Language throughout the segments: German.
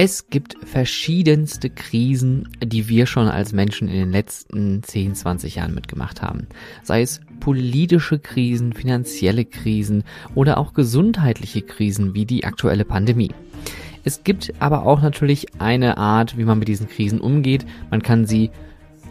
Es gibt verschiedenste Krisen, die wir schon als Menschen in den letzten 10, 20 Jahren mitgemacht haben. Sei es politische Krisen, finanzielle Krisen oder auch gesundheitliche Krisen wie die aktuelle Pandemie. Es gibt aber auch natürlich eine Art, wie man mit diesen Krisen umgeht. Man kann sie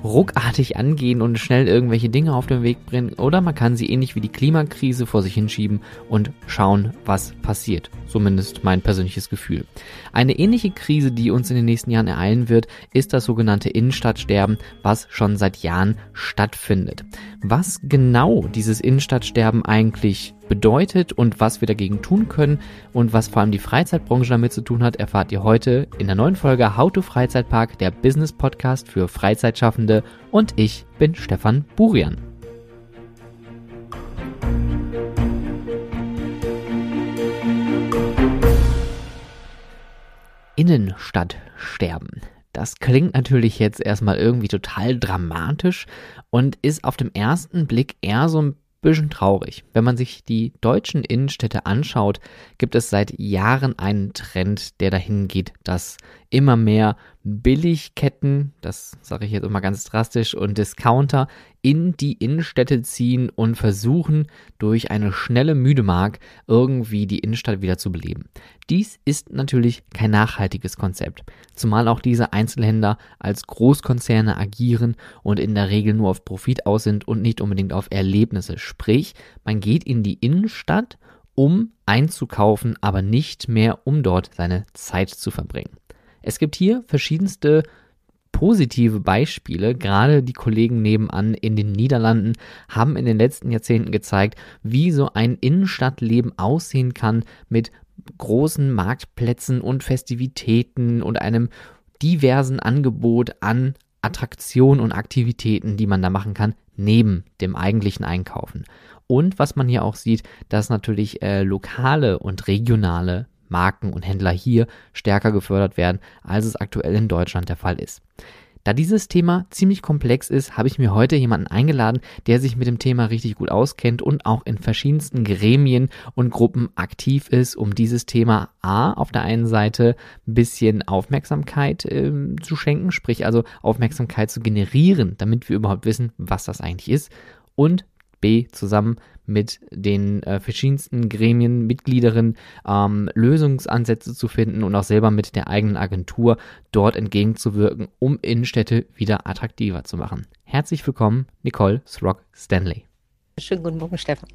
ruckartig angehen und schnell irgendwelche Dinge auf den Weg bringen oder man kann sie ähnlich wie die Klimakrise vor sich hinschieben und schauen, was passiert. Zumindest mein persönliches Gefühl. Eine ähnliche Krise, die uns in den nächsten Jahren ereilen wird, ist das sogenannte Innenstadtsterben, was schon seit Jahren stattfindet. Was genau dieses Innenstadtsterben eigentlich bedeutet und was wir dagegen tun können und was vor allem die Freizeitbranche damit zu tun hat, erfahrt ihr heute in der neuen Folge How to Freizeitpark, der Business Podcast für Freizeitschaffende und ich bin Stefan Burian. Innenstadtsterben. Das klingt natürlich jetzt erstmal irgendwie total dramatisch und ist auf dem ersten Blick eher so ein bisschen traurig. Wenn man sich die deutschen Innenstädte anschaut, gibt es seit Jahren einen Trend, der dahin geht, dass immer mehr Billigketten, das sage ich jetzt immer ganz drastisch, und Discounter in die Innenstädte ziehen und versuchen, durch eine schnelle Müdemark irgendwie die Innenstadt wieder zu beleben. Dies ist natürlich kein nachhaltiges Konzept, zumal auch diese Einzelhändler als Großkonzerne agieren und in der Regel nur auf Profit aus sind und nicht unbedingt auf Erlebnisse. Sprich, man geht in die Innenstadt, um einzukaufen, aber nicht mehr, um dort seine Zeit zu verbringen. Es gibt hier verschiedenste positive Beispiele. Gerade die Kollegen nebenan in den Niederlanden haben in den letzten Jahrzehnten gezeigt, wie so ein Innenstadtleben aussehen kann mit großen Marktplätzen und Festivitäten und einem diversen Angebot an Attraktionen und Aktivitäten, die man da machen kann, neben dem eigentlichen Einkaufen. Und was man hier auch sieht, dass natürlich äh, lokale und regionale Marken und Händler hier stärker gefördert werden, als es aktuell in Deutschland der Fall ist. Da dieses Thema ziemlich komplex ist, habe ich mir heute jemanden eingeladen, der sich mit dem Thema richtig gut auskennt und auch in verschiedensten Gremien und Gruppen aktiv ist, um dieses Thema A auf der einen Seite ein bisschen Aufmerksamkeit äh, zu schenken, sprich also Aufmerksamkeit zu generieren, damit wir überhaupt wissen, was das eigentlich ist und B zusammen mit den äh, verschiedensten Gremien, Mitgliederinnen ähm, Lösungsansätze zu finden und auch selber mit der eigenen Agentur dort entgegenzuwirken, um Innenstädte wieder attraktiver zu machen. Herzlich willkommen, Nicole Srock Stanley. Schönen guten Morgen, Stefan.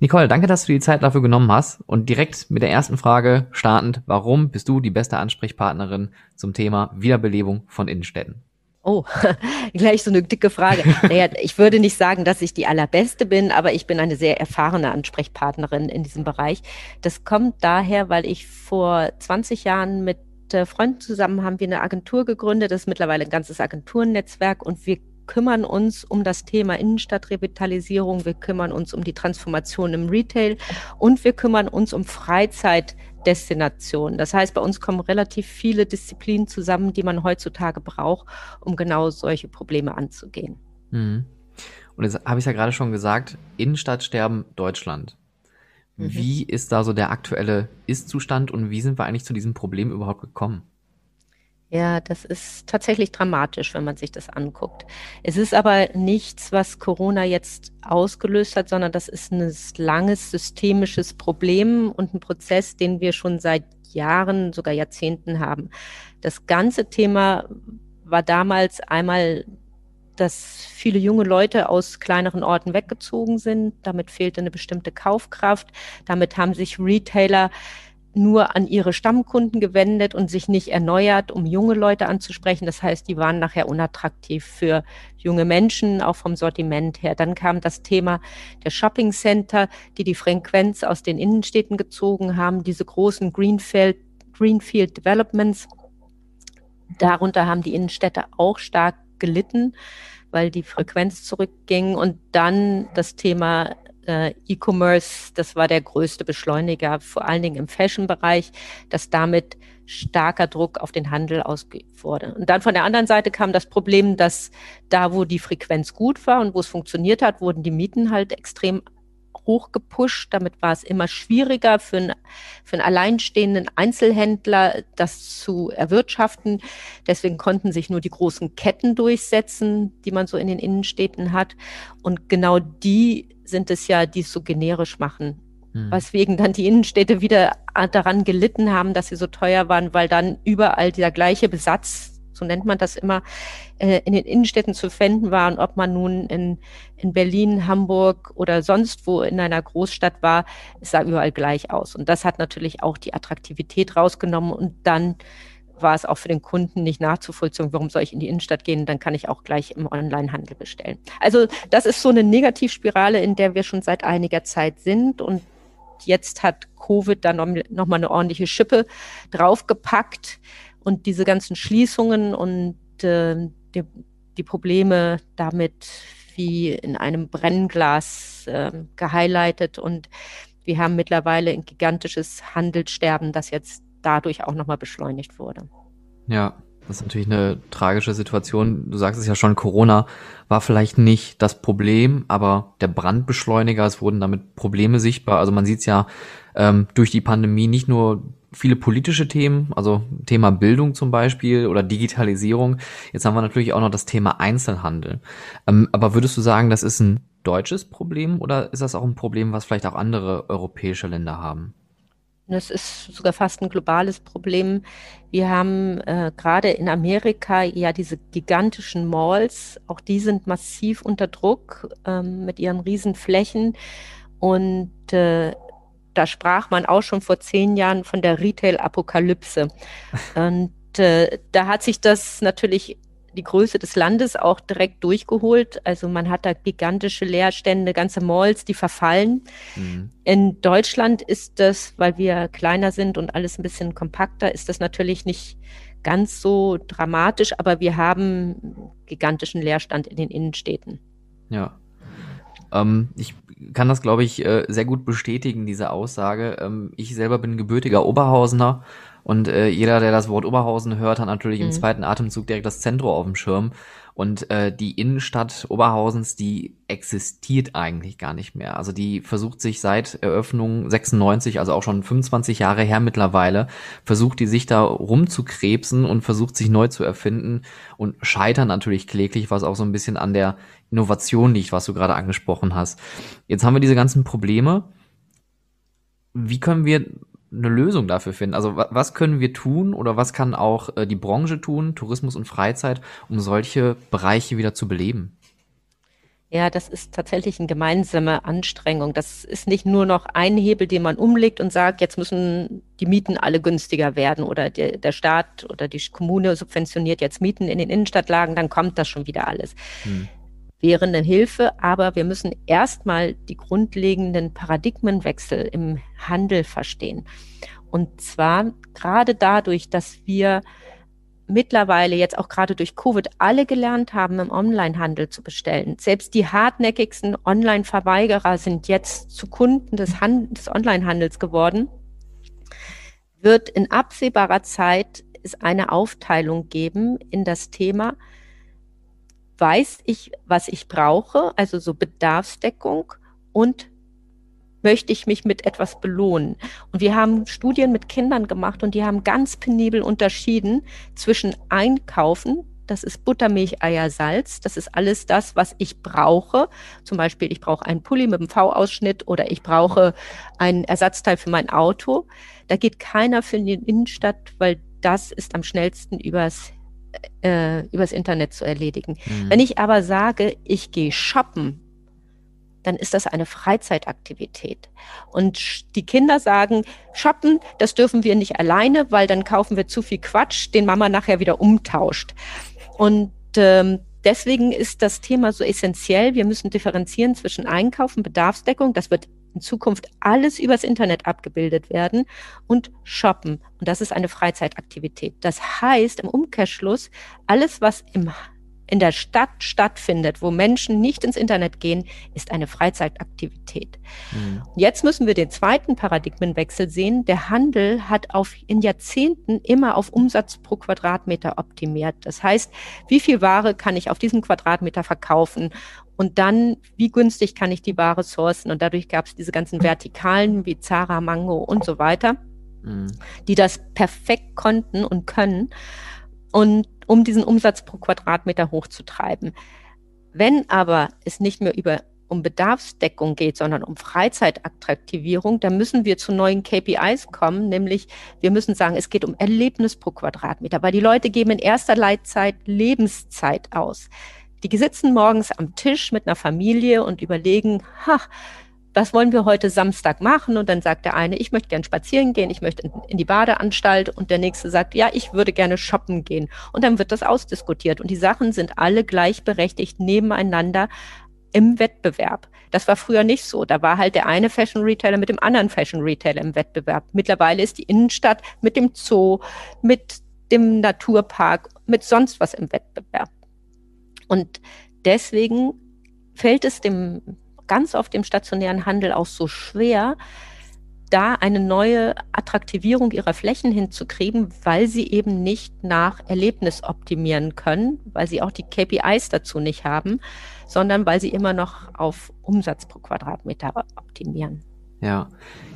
Nicole, danke, dass du die Zeit dafür genommen hast. Und direkt mit der ersten Frage startend, warum bist du die beste Ansprechpartnerin zum Thema Wiederbelebung von Innenstädten? Oh, gleich so eine dicke Frage. Naja, ich würde nicht sagen, dass ich die allerbeste bin, aber ich bin eine sehr erfahrene Ansprechpartnerin in diesem Bereich. Das kommt daher, weil ich vor 20 Jahren mit Freunden zusammen haben wir eine Agentur gegründet. Das ist mittlerweile ein ganzes Agenturnetzwerk und wir kümmern uns um das Thema Innenstadtrevitalisierung, wir kümmern uns um die Transformation im Retail und wir kümmern uns um Freizeitdestinationen. Das heißt, bei uns kommen relativ viele Disziplinen zusammen, die man heutzutage braucht, um genau solche Probleme anzugehen. Mhm. Und jetzt habe ich ja gerade schon gesagt, Innenstadtsterben Deutschland. Mhm. Wie ist da so der aktuelle Ist-Zustand und wie sind wir eigentlich zu diesem Problem überhaupt gekommen? Ja, das ist tatsächlich dramatisch, wenn man sich das anguckt. Es ist aber nichts, was Corona jetzt ausgelöst hat, sondern das ist ein langes systemisches Problem und ein Prozess, den wir schon seit Jahren, sogar Jahrzehnten haben. Das ganze Thema war damals einmal, dass viele junge Leute aus kleineren Orten weggezogen sind. Damit fehlte eine bestimmte Kaufkraft. Damit haben sich Retailer nur an ihre Stammkunden gewendet und sich nicht erneuert, um junge Leute anzusprechen. Das heißt, die waren nachher unattraktiv für junge Menschen, auch vom Sortiment her. Dann kam das Thema der Shopping Center, die die Frequenz aus den Innenstädten gezogen haben, diese großen Greenfield, Greenfield Developments. Darunter haben die Innenstädte auch stark gelitten, weil die Frequenz zurückging. Und dann das Thema äh, E-Commerce, das war der größte Beschleuniger, vor allen Dingen im Fashion-Bereich, dass damit starker Druck auf den Handel ausgeübt wurde. Und dann von der anderen Seite kam das Problem, dass da, wo die Frequenz gut war und wo es funktioniert hat, wurden die Mieten halt extrem hochgepusht. Damit war es immer schwieriger für, ein, für einen alleinstehenden Einzelhändler, das zu erwirtschaften. Deswegen konnten sich nur die großen Ketten durchsetzen, die man so in den Innenstädten hat. Und genau die sind es ja, die es so generisch machen. Hm. Weswegen dann die Innenstädte wieder daran gelitten haben, dass sie so teuer waren, weil dann überall dieser gleiche Besatz so nennt man das immer, äh, in den Innenstädten zu finden war. Und ob man nun in, in Berlin, Hamburg oder sonst wo in einer Großstadt war, es sah überall gleich aus. Und das hat natürlich auch die Attraktivität rausgenommen. Und dann war es auch für den Kunden nicht nachzuvollziehen, warum soll ich in die Innenstadt gehen, dann kann ich auch gleich im Onlinehandel bestellen. Also das ist so eine Negativspirale, in der wir schon seit einiger Zeit sind und jetzt hat Covid da noch, noch eine ordentliche Schippe draufgepackt. Und diese ganzen Schließungen und äh, die, die, Probleme damit wie in einem Brennglas äh, gehighlightet. Und wir haben mittlerweile ein gigantisches Handelssterben, das jetzt dadurch auch nochmal beschleunigt wurde. Ja, das ist natürlich eine tragische Situation. Du sagst es ja schon, Corona war vielleicht nicht das Problem, aber der Brandbeschleuniger, es wurden damit Probleme sichtbar. Also man sieht es ja ähm, durch die Pandemie nicht nur viele politische Themen, also Thema Bildung zum Beispiel oder Digitalisierung. Jetzt haben wir natürlich auch noch das Thema Einzelhandel. Ähm, aber würdest du sagen, das ist ein deutsches Problem oder ist das auch ein Problem, was vielleicht auch andere europäische Länder haben? Das ist sogar fast ein globales Problem. Wir haben äh, gerade in Amerika ja diese gigantischen Malls. Auch die sind massiv unter Druck ähm, mit ihren Riesenflächen. Und äh, da sprach man auch schon vor zehn Jahren von der Retail-Apokalypse. Und äh, da hat sich das natürlich die Größe des Landes auch direkt durchgeholt. Also man hat da gigantische Leerstände, ganze Malls, die verfallen. Mhm. In Deutschland ist das, weil wir kleiner sind und alles ein bisschen kompakter, ist das natürlich nicht ganz so dramatisch, aber wir haben gigantischen Leerstand in den Innenstädten. Ja. Ähm, ich kann das, glaube ich, äh, sehr gut bestätigen, diese Aussage. Ähm, ich selber bin gebürtiger Oberhausener und äh, jeder, der das Wort Oberhausen hört, hat natürlich mhm. im zweiten Atemzug direkt das Zentrum auf dem Schirm. Und äh, die Innenstadt Oberhausens, die existiert eigentlich gar nicht mehr. Also die versucht sich seit Eröffnung 96, also auch schon 25 Jahre her mittlerweile, versucht die sich da rumzukrebsen und versucht sich neu zu erfinden und scheitern natürlich kläglich, was auch so ein bisschen an der Innovation liegt, was du gerade angesprochen hast. Jetzt haben wir diese ganzen Probleme. Wie können wir eine Lösung dafür finden? Also was können wir tun oder was kann auch äh, die Branche tun, Tourismus und Freizeit, um solche Bereiche wieder zu beleben? Ja, das ist tatsächlich eine gemeinsame Anstrengung. Das ist nicht nur noch ein Hebel, den man umlegt und sagt, jetzt müssen die Mieten alle günstiger werden oder der, der Staat oder die Kommune subventioniert jetzt Mieten in den Innenstadtlagen, dann kommt das schon wieder alles. Hm eine Hilfe, aber wir müssen erstmal die grundlegenden Paradigmenwechsel im Handel verstehen. Und zwar gerade dadurch, dass wir mittlerweile jetzt auch gerade durch Covid alle gelernt haben, im Onlinehandel zu bestellen. Selbst die hartnäckigsten Online-Verweigerer sind jetzt zu Kunden des, des Onlinehandels geworden. Wird in absehbarer Zeit es eine Aufteilung geben in das Thema, weiß ich, was ich brauche, also so Bedarfsdeckung und möchte ich mich mit etwas belohnen. Und wir haben Studien mit Kindern gemacht und die haben ganz penibel unterschieden zwischen Einkaufen, das ist Buttermilch, Eier, Salz. Das ist alles das, was ich brauche. Zum Beispiel, ich brauche einen Pulli mit einem V-Ausschnitt oder ich brauche ein Ersatzteil für mein Auto. Da geht keiner für die Innenstadt, weil das ist am schnellsten übers äh, übers Internet zu erledigen. Mhm. Wenn ich aber sage, ich gehe shoppen, dann ist das eine Freizeitaktivität. Und die Kinder sagen, shoppen, das dürfen wir nicht alleine, weil dann kaufen wir zu viel Quatsch, den Mama nachher wieder umtauscht. Und ähm, deswegen ist das Thema so essentiell. Wir müssen differenzieren zwischen Einkaufen, Bedarfsdeckung. Das wird in Zukunft alles übers Internet abgebildet werden und shoppen. Und das ist eine Freizeitaktivität. Das heißt im Umkehrschluss, alles, was im in der Stadt stattfindet, wo Menschen nicht ins Internet gehen, ist eine Freizeitaktivität. Mhm. Jetzt müssen wir den zweiten Paradigmenwechsel sehen. Der Handel hat auf, in Jahrzehnten immer auf Umsatz pro Quadratmeter optimiert. Das heißt, wie viel Ware kann ich auf diesem Quadratmeter verkaufen? Und dann, wie günstig kann ich die Ware sourcen? Und dadurch gab es diese ganzen Vertikalen wie Zara, Mango und so weiter, mhm. die das perfekt konnten und können. Und um diesen Umsatz pro Quadratmeter hochzutreiben. Wenn aber es nicht mehr über um Bedarfsdeckung geht, sondern um Freizeitattraktivierung, dann müssen wir zu neuen KPIs kommen, nämlich wir müssen sagen, es geht um Erlebnis pro Quadratmeter, weil die Leute geben in erster Leitzeit Lebenszeit aus. Die sitzen morgens am Tisch mit einer Familie und überlegen, ha, was wollen wir heute Samstag machen? Und dann sagt der eine, ich möchte gern spazieren gehen, ich möchte in, in, die Badeanstalt. Und der nächste sagt, ja, ich würde gerne shoppen gehen. Und dann wird das ausdiskutiert. Und die Sachen sind alle gleichberechtigt nebeneinander im Wettbewerb. Das war früher nicht so. Da war halt der eine Fashion Retailer mit dem anderen Fashion Retailer im Wettbewerb. Mittlerweile ist die Innenstadt mit dem Zoo, mit dem Naturpark, mit sonst was im Wettbewerb. Und deswegen fällt es dem ganz oft im stationären Handel auch so schwer, da eine neue Attraktivierung ihrer Flächen hinzukriegen, weil sie eben nicht nach Erlebnis optimieren können, weil sie auch die KPIs dazu nicht haben, sondern weil sie immer noch auf Umsatz pro Quadratmeter optimieren. Ja,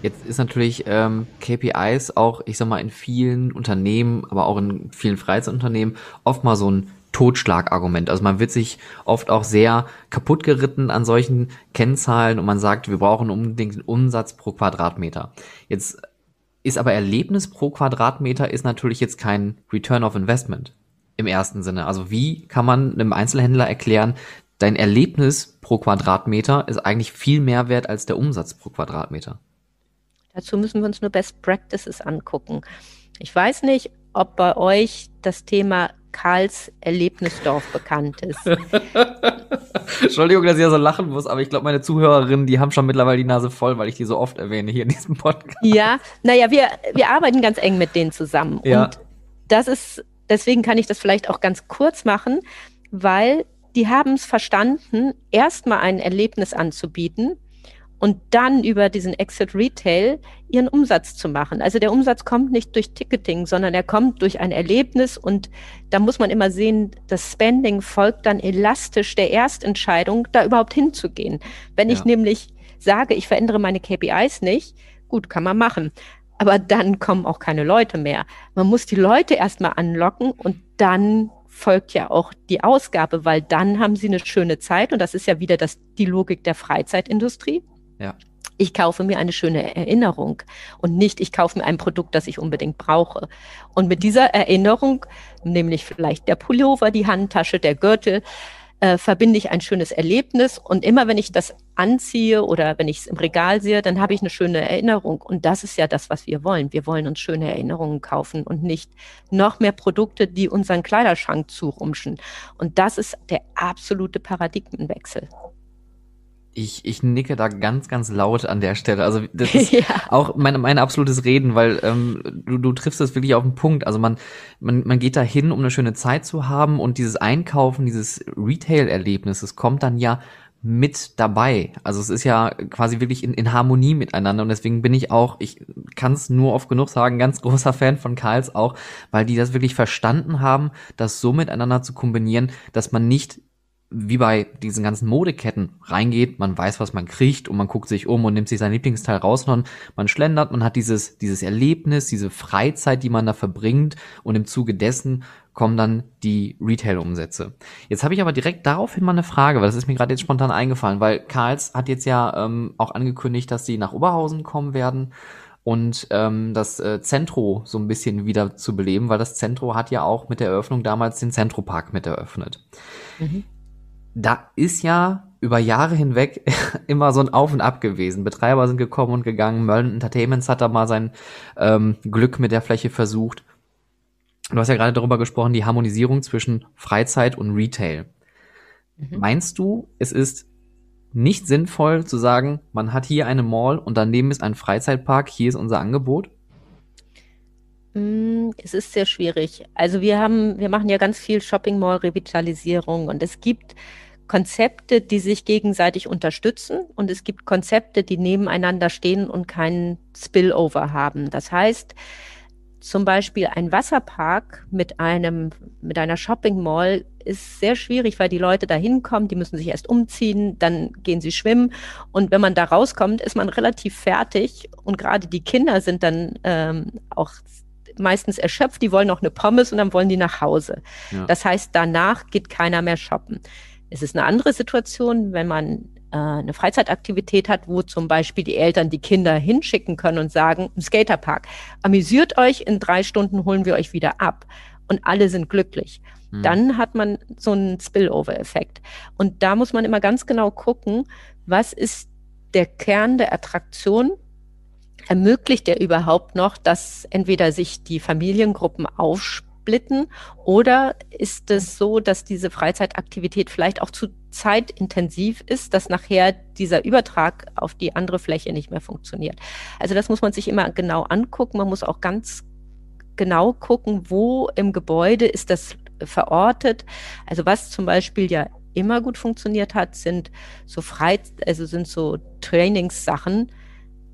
jetzt ist natürlich ähm, KPIs auch, ich sag mal, in vielen Unternehmen, aber auch in vielen Freizeitunternehmen oft mal so ein Totschlagargument. Also man wird sich oft auch sehr kaputt geritten an solchen Kennzahlen und man sagt, wir brauchen unbedingt den Umsatz pro Quadratmeter. Jetzt ist aber Erlebnis pro Quadratmeter ist natürlich jetzt kein Return of Investment im ersten Sinne. Also wie kann man einem Einzelhändler erklären, dein Erlebnis pro Quadratmeter ist eigentlich viel mehr wert als der Umsatz pro Quadratmeter? Dazu müssen wir uns nur Best Practices angucken. Ich weiß nicht, ob bei euch das Thema Karls Erlebnisdorf bekannt ist. Entschuldigung, dass ich ja so lachen muss, aber ich glaube, meine Zuhörerinnen, die haben schon mittlerweile die Nase voll, weil ich die so oft erwähne hier in diesem Podcast. Ja, naja, wir, wir arbeiten ganz eng mit denen zusammen. Ja. Und das ist, deswegen kann ich das vielleicht auch ganz kurz machen, weil die haben es verstanden, erstmal ein Erlebnis anzubieten, und dann über diesen Exit Retail ihren Umsatz zu machen. Also der Umsatz kommt nicht durch Ticketing, sondern er kommt durch ein Erlebnis und da muss man immer sehen, das Spending folgt dann elastisch der Erstentscheidung, da überhaupt hinzugehen. Wenn ja. ich nämlich sage, ich verändere meine KPIs nicht, gut, kann man machen. Aber dann kommen auch keine Leute mehr. Man muss die Leute erstmal anlocken und dann folgt ja auch die Ausgabe, weil dann haben sie eine schöne Zeit und das ist ja wieder das, die Logik der Freizeitindustrie. Ja. Ich kaufe mir eine schöne Erinnerung und nicht, ich kaufe mir ein Produkt, das ich unbedingt brauche. Und mit dieser Erinnerung, nämlich vielleicht der Pullover, die Handtasche, der Gürtel, äh, verbinde ich ein schönes Erlebnis. Und immer wenn ich das anziehe oder wenn ich es im Regal sehe, dann habe ich eine schöne Erinnerung. Und das ist ja das, was wir wollen. Wir wollen uns schöne Erinnerungen kaufen und nicht noch mehr Produkte, die unseren Kleiderschrank zurumschen. Und das ist der absolute Paradigmenwechsel ich, ich nicke da ganz, ganz laut an der Stelle. Also das ist ja. auch mein, mein absolutes Reden, weil ähm, du, du triffst das wirklich auf den Punkt. Also man, man, man geht da hin, um eine schöne Zeit zu haben und dieses Einkaufen, dieses Retail-Erlebnis, das kommt dann ja mit dabei. Also es ist ja quasi wirklich in, in Harmonie miteinander und deswegen bin ich auch, ich kann es nur oft genug sagen, ganz großer Fan von Karls auch, weil die das wirklich verstanden haben, das so miteinander zu kombinieren, dass man nicht wie bei diesen ganzen Modeketten reingeht, man weiß, was man kriegt und man guckt sich um und nimmt sich sein Lieblingsteil raus, sondern man schlendert, man hat dieses, dieses Erlebnis, diese Freizeit, die man da verbringt und im Zuge dessen kommen dann die Retail-Umsätze. Jetzt habe ich aber direkt daraufhin mal eine Frage, weil das ist mir gerade jetzt spontan eingefallen, weil Karls hat jetzt ja ähm, auch angekündigt, dass sie nach Oberhausen kommen werden und ähm, das äh, Zentro so ein bisschen wieder zu beleben, weil das Zentro hat ja auch mit der Eröffnung damals den Zentropark mit eröffnet. Mhm da ist ja über Jahre hinweg immer so ein Auf und Ab gewesen. Betreiber sind gekommen und gegangen. Merlin Entertainments hat da mal sein ähm, Glück mit der Fläche versucht. Du hast ja gerade darüber gesprochen, die Harmonisierung zwischen Freizeit und Retail. Mhm. Meinst du, es ist nicht sinnvoll zu sagen, man hat hier eine Mall und daneben ist ein Freizeitpark, hier ist unser Angebot? Mm, es ist sehr schwierig. Also wir haben, wir machen ja ganz viel Shopping Mall Revitalisierung und es gibt Konzepte, die sich gegenseitig unterstützen und es gibt Konzepte, die nebeneinander stehen und keinen Spillover haben. Das heißt, zum Beispiel ein Wasserpark mit einem, mit einer Shopping Mall ist sehr schwierig, weil die Leute da hinkommen, die müssen sich erst umziehen, dann gehen sie schwimmen und wenn man da rauskommt, ist man relativ fertig und gerade die Kinder sind dann ähm, auch meistens erschöpft, die wollen noch eine Pommes und dann wollen die nach Hause. Ja. Das heißt, danach geht keiner mehr shoppen. Es ist eine andere Situation, wenn man äh, eine Freizeitaktivität hat, wo zum Beispiel die Eltern die Kinder hinschicken können und sagen, im Skaterpark, amüsiert euch, in drei Stunden holen wir euch wieder ab. Und alle sind glücklich. Mhm. Dann hat man so einen Spillover-Effekt. Und da muss man immer ganz genau gucken, was ist der Kern der Attraktion ermöglicht er überhaupt noch, dass entweder sich die Familiengruppen aufspielen, splitten? Oder ist es so, dass diese Freizeitaktivität vielleicht auch zu zeitintensiv ist, dass nachher dieser Übertrag auf die andere Fläche nicht mehr funktioniert? Also das muss man sich immer genau angucken. Man muss auch ganz genau gucken, wo im Gebäude ist das verortet. Also was zum Beispiel ja immer gut funktioniert hat, sind so frei, also sind so Trainingssachen,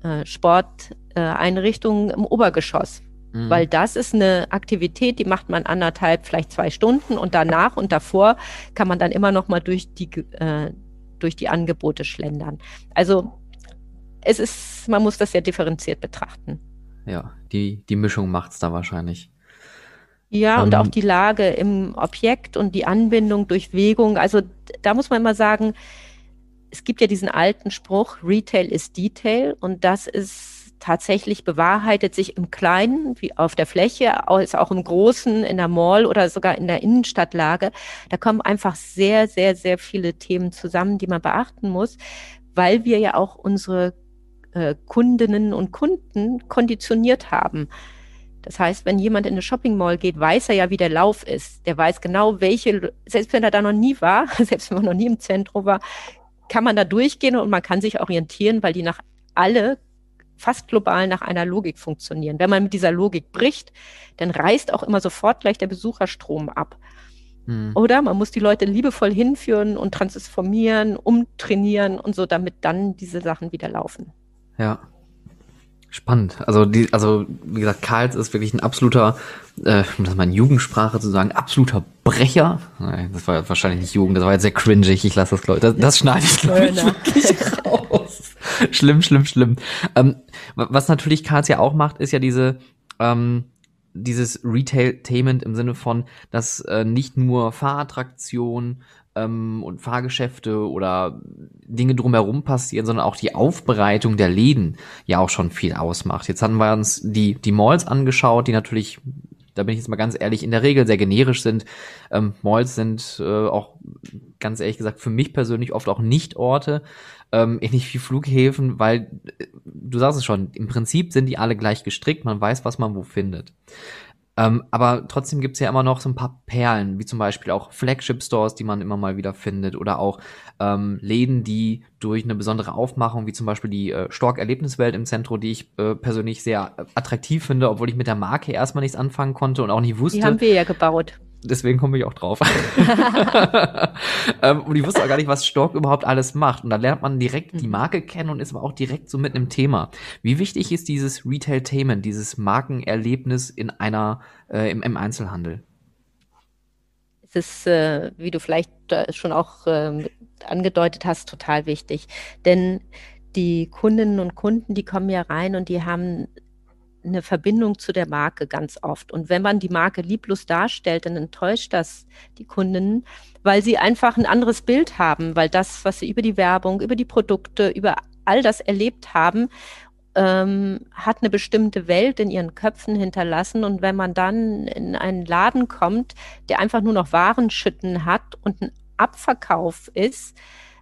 äh, Sporteinrichtungen äh, im Obergeschoss. Mhm. Weil das ist eine Aktivität, die macht man anderthalb, vielleicht zwei Stunden und danach und davor kann man dann immer noch mal durch die, äh, durch die Angebote schlendern. Also es ist, man muss das sehr differenziert betrachten. Ja, die, die Mischung macht es da wahrscheinlich. Ja, um, und auch die Lage im Objekt und die Anbindung durch Bewegung. Also da muss man immer sagen, es gibt ja diesen alten Spruch, Retail ist Detail und das ist tatsächlich bewahrheitet sich im Kleinen, wie auf der Fläche, als auch im Großen, in der Mall oder sogar in der Innenstadtlage. Da kommen einfach sehr, sehr, sehr viele Themen zusammen, die man beachten muss, weil wir ja auch unsere äh, Kundinnen und Kunden konditioniert haben. Das heißt, wenn jemand in eine Shopping Mall geht, weiß er ja, wie der Lauf ist. Der weiß genau, welche, selbst wenn er da noch nie war, selbst wenn man noch nie im Zentrum war, kann man da durchgehen und man kann sich orientieren, weil die nach alle fast global nach einer Logik funktionieren. Wenn man mit dieser Logik bricht, dann reißt auch immer sofort gleich der Besucherstrom ab. Hm. Oder man muss die Leute liebevoll hinführen und transformieren, umtrainieren und so, damit dann diese Sachen wieder laufen. Ja. Spannend. Also die, also wie gesagt, Karls ist wirklich ein absoluter, äh, um das mal in Jugendsprache zu sagen, absoluter Brecher. Nein, das war wahrscheinlich nicht Jugend, das war jetzt sehr cringig. Ich lasse das, glaube das, das schneide ich glaube ich wirklich. schlimm, schlimm, schlimm. Ähm, was natürlich Karls ja auch macht, ist ja diese ähm, dieses Retailtainment im Sinne von, dass äh, nicht nur Fahrattraktionen ähm, und Fahrgeschäfte oder Dinge drumherum passieren, sondern auch die Aufbereitung der Läden ja auch schon viel ausmacht. Jetzt hatten wir uns die, die Malls angeschaut, die natürlich da bin ich jetzt mal ganz ehrlich, in der Regel sehr generisch sind. Ähm, Malls sind äh, auch ganz ehrlich gesagt für mich persönlich oft auch nicht Orte, ähm, ähnlich wie Flughäfen, weil äh, du sagst es schon, im Prinzip sind die alle gleich gestrickt, man weiß, was man wo findet. Ähm, aber trotzdem gibt's ja immer noch so ein paar Perlen, wie zum Beispiel auch Flagship-Stores, die man immer mal wieder findet, oder auch ähm, Läden, die durch eine besondere Aufmachung, wie zum Beispiel die äh, Stork-Erlebniswelt im Zentrum, die ich äh, persönlich sehr attraktiv finde, obwohl ich mit der Marke erstmal nichts anfangen konnte und auch nicht wusste. Die haben wir ja gebaut. Deswegen komme ich auch drauf. ähm, und ich wusste auch gar nicht, was Stork überhaupt alles macht. Und da lernt man direkt die mhm. Marke kennen und ist aber auch direkt so mit einem Thema. Wie wichtig ist dieses Retailtainment, dieses Markenerlebnis in einer, äh, im, im Einzelhandel? Es ist, äh, wie du vielleicht schon auch äh, angedeutet hast, total wichtig. Denn die Kundinnen und Kunden, die kommen ja rein und die haben eine Verbindung zu der Marke ganz oft. Und wenn man die Marke lieblos darstellt, dann enttäuscht das die Kundinnen, weil sie einfach ein anderes Bild haben, weil das, was sie über die Werbung, über die Produkte, über all das erlebt haben, ähm, hat eine bestimmte Welt in ihren Köpfen hinterlassen. Und wenn man dann in einen Laden kommt, der einfach nur noch Warenschütten hat und ein Abverkauf ist,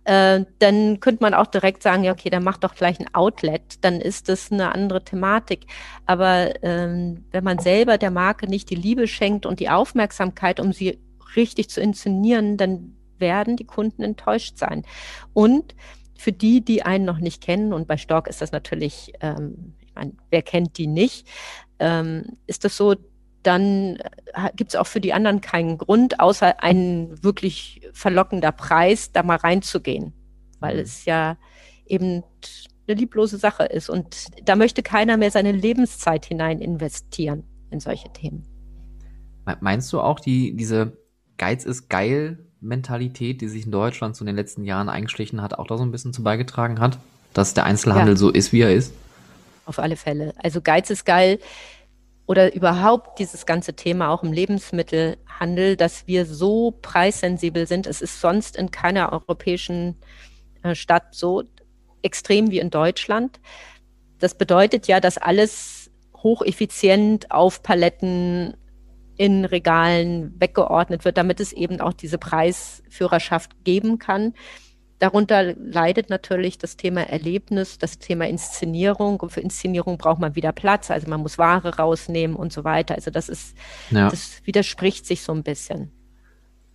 äh, dann könnte man auch direkt sagen, ja, okay, dann mach doch gleich ein Outlet, dann ist das eine andere Thematik. Aber ähm, wenn man selber der Marke nicht die Liebe schenkt und die Aufmerksamkeit, um sie richtig zu inszenieren, dann werden die Kunden enttäuscht sein. Und für die, die einen noch nicht kennen, und bei Stork ist das natürlich, ähm, ich meine, wer kennt die nicht? ähm, ist das so, dann äh, gibt es auch für die anderen keinen Grund, außer ein wirklich verlockender Preis, da mal reinzugehen, weil mhm. es ja eben eine lieblose Sache ist. Und da möchte keiner mehr seine Lebenszeit hinein investieren in solche Themen. Meinst du auch, die, diese Geiz ist geil Mentalität, die sich in Deutschland so in den letzten Jahren eingeschlichen hat, auch da so ein bisschen zu beigetragen hat, dass der Einzelhandel ja. so ist, wie er ist? Auf alle Fälle. Also Geiz ist geil oder überhaupt dieses ganze Thema auch im Lebensmittelhandel, dass wir so preissensibel sind. Es ist sonst in keiner europäischen äh, Stadt so extrem wie in Deutschland. Das bedeutet ja, dass alles hocheffizient auf Paletten in Regalen weggeordnet wird, damit es eben auch diese Preisführerschaft geben kann. Darunter leidet natürlich das Thema Erlebnis, das Thema Inszenierung. Und für Inszenierung braucht man wieder Platz. Also man muss Ware rausnehmen und so weiter. Also das ist, ja. das widerspricht sich so ein bisschen.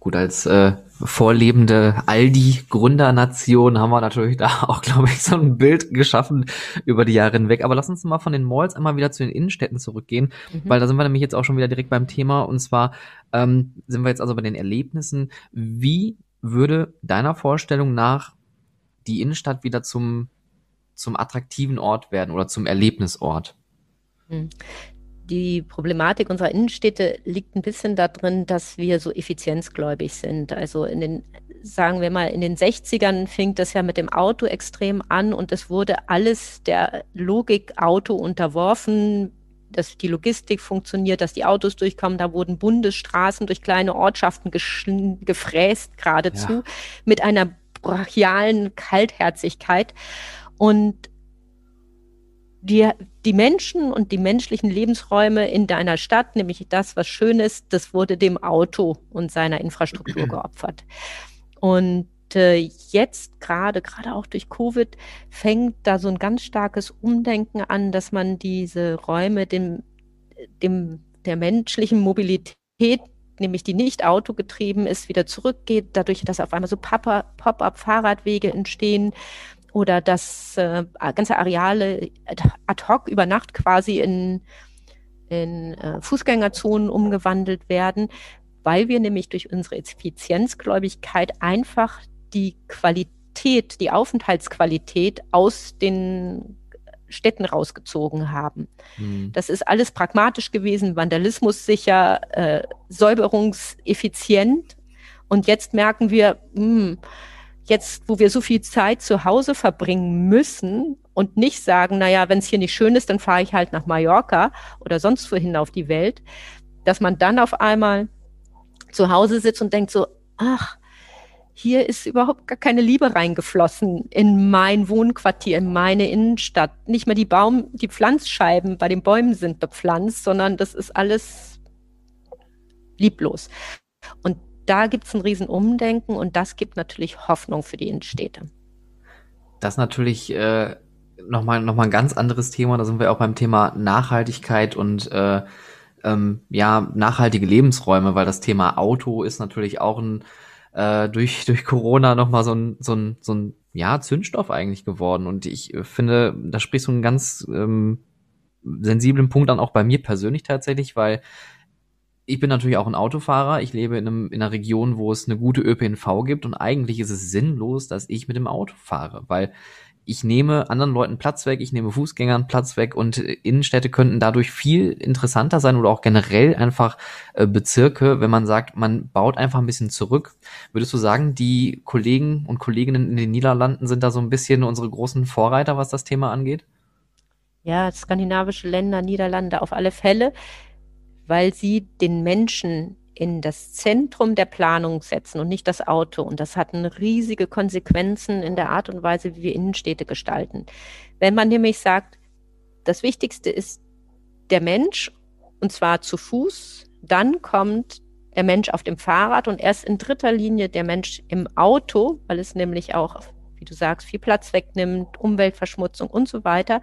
Gut, als äh, vorlebende Aldi-Gründernation haben wir natürlich da auch, glaube ich, so ein Bild geschaffen über die Jahre hinweg. Aber lass uns mal von den Malls einmal wieder zu den Innenstädten zurückgehen, mhm. weil da sind wir nämlich jetzt auch schon wieder direkt beim Thema. Und zwar ähm, sind wir jetzt also bei den Erlebnissen. Wie würde deiner Vorstellung nach die Innenstadt wieder zum, zum attraktiven Ort werden oder zum Erlebnisort? Mhm die Problematik unserer Innenstädte liegt ein bisschen darin, dass wir so effizienzgläubig sind. Also in den, sagen wir mal, in den 60ern fing das ja mit dem Auto extrem an und es wurde alles der Logik Auto unterworfen, dass die Logistik funktioniert, dass die Autos durchkommen. Da wurden Bundesstraßen durch kleine Ortschaften gefräst geradezu ja. mit einer brachialen Kaltherzigkeit. Und die, die Menschen und die menschlichen Lebensräume in deiner Stadt, nämlich das, was schön ist, das wurde dem Auto und seiner Infrastruktur geopfert. Und jetzt gerade, gerade auch durch Covid, fängt da so ein ganz starkes Umdenken an, dass man diese Räume dem, dem der menschlichen Mobilität nämlich die nicht autogetrieben ist, wieder zurückgeht, dadurch, dass auf einmal so Pop-up-Fahrradwege entstehen, oder dass äh, ganze Areale ad hoc über Nacht quasi in, in äh, Fußgängerzonen umgewandelt werden, weil wir nämlich durch unsere Effizienzgläubigkeit einfach die Qualität, die Aufenthaltsqualität aus den Städten rausgezogen haben. Mhm. Das ist alles pragmatisch gewesen, Vandalismus sicher, äh, säuberungseffizient. Und jetzt merken wir, mh, hm, jetzt, wo wir so viel Zeit zu Hause verbringen müssen und nicht sagen, naja, wenn es hier nicht schön ist, dann fahre ich halt nach Mallorca oder sonst wohin auf die Welt, dass man dann auf einmal zu Hause sitzt und denkt so, ach, hier ist überhaupt gar keine Liebe reingeflossen in mein Wohnquartier, in meine Innenstadt. Nicht mehr die Baum, die Pflanzscheiben bei den Bäumen sind bepflanzt, sondern das ist alles lieblos. Und da gibt es ein Riesenumdenken und das gibt natürlich Hoffnung für die Innenstädte. Das ist natürlich äh, nochmal noch mal ein ganz anderes Thema. Da sind wir auch beim Thema Nachhaltigkeit und äh, ähm, ja, nachhaltige Lebensräume, weil das Thema Auto ist natürlich auch ein äh, durch, durch Corona nochmal so ein, so ein, so ein ja, Zündstoff eigentlich geworden. Und ich finde, da sprichst du einen ganz ähm, sensiblen Punkt an, auch bei mir persönlich tatsächlich, weil ich bin natürlich auch ein Autofahrer. Ich lebe in, einem, in einer Region, wo es eine gute ÖPNV gibt und eigentlich ist es sinnlos, dass ich mit dem Auto fahre, weil ich nehme anderen Leuten Platz weg, ich nehme Fußgängern Platz weg und Innenstädte könnten dadurch viel interessanter sein oder auch generell einfach äh, Bezirke, wenn man sagt, man baut einfach ein bisschen zurück. Würdest du sagen, die Kollegen und Kolleginnen in den Niederlanden sind da so ein bisschen unsere großen Vorreiter, was das Thema angeht? Ja, skandinavische Länder, Niederlande auf alle Fälle weil sie den Menschen in das Zentrum der Planung setzen und nicht das Auto. Und das hat riesige Konsequenzen in der Art und Weise, wie wir Innenstädte gestalten. Wenn man nämlich sagt, das Wichtigste ist der Mensch und zwar zu Fuß, dann kommt der Mensch auf dem Fahrrad und erst in dritter Linie der Mensch im Auto, weil es nämlich auch, wie du sagst, viel Platz wegnimmt, Umweltverschmutzung und so weiter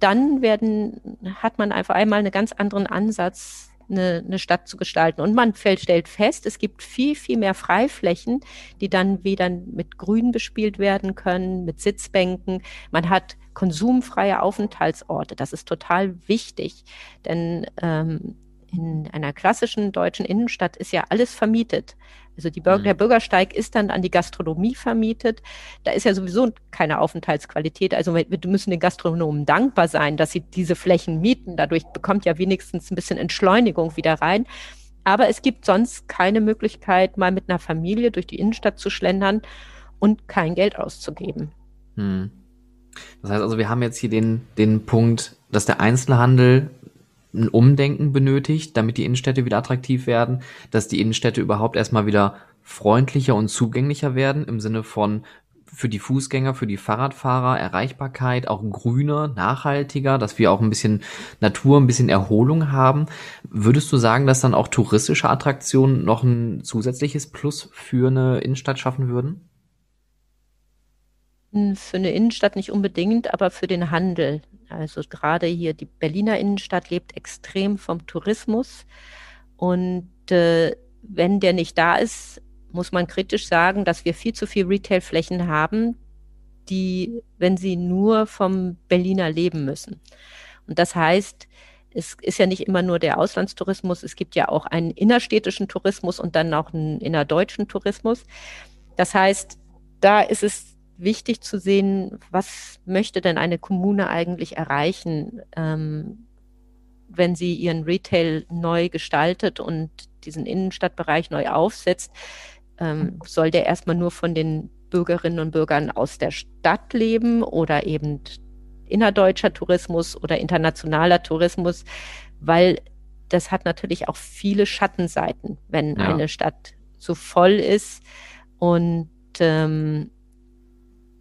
dann werden, hat man einfach einmal einen ganz anderen Ansatz, eine, eine Stadt zu gestalten. Und man fällt, stellt fest, es gibt viel, viel mehr Freiflächen, die dann wieder mit Grün bespielt werden können, mit Sitzbänken. Man hat konsumfreie Aufenthaltsorte. Das ist total wichtig, denn ähm, in einer klassischen deutschen Innenstadt ist ja alles vermietet. Also die Bürger, mhm. der Bürgersteig ist dann an die Gastronomie vermietet. Da ist ja sowieso keine Aufenthaltsqualität. Also wir müssen den Gastronomen dankbar sein, dass sie diese Flächen mieten. Dadurch bekommt ja wenigstens ein bisschen Entschleunigung wieder rein. Aber es gibt sonst keine Möglichkeit, mal mit einer Familie durch die Innenstadt zu schlendern und kein Geld auszugeben. Hm. Das heißt also, wir haben jetzt hier den, den Punkt, dass der Einzelhandel ein Umdenken benötigt, damit die Innenstädte wieder attraktiv werden, dass die Innenstädte überhaupt erstmal wieder freundlicher und zugänglicher werden im Sinne von für die Fußgänger, für die Fahrradfahrer, Erreichbarkeit, auch grüner, nachhaltiger, dass wir auch ein bisschen Natur, ein bisschen Erholung haben. Würdest du sagen, dass dann auch touristische Attraktionen noch ein zusätzliches Plus für eine Innenstadt schaffen würden? Für eine Innenstadt nicht unbedingt, aber für den Handel. Also gerade hier die Berliner Innenstadt lebt extrem vom Tourismus. Und äh, wenn der nicht da ist, muss man kritisch sagen, dass wir viel zu viel Retailflächen haben, die, wenn sie nur vom Berliner leben müssen. Und das heißt, es ist ja nicht immer nur der Auslandstourismus, es gibt ja auch einen innerstädtischen Tourismus und dann auch einen innerdeutschen Tourismus. Das heißt, da ist es wichtig zu sehen, was möchte denn eine Kommune eigentlich erreichen, ähm, wenn sie ihren Retail neu gestaltet und diesen Innenstadtbereich neu aufsetzt. Ähm, soll der erstmal nur von den Bürgerinnen und Bürgern aus der Stadt leben oder eben innerdeutscher Tourismus oder internationaler Tourismus, weil das hat natürlich auch viele Schattenseiten, wenn ja. eine Stadt so voll ist und ähm,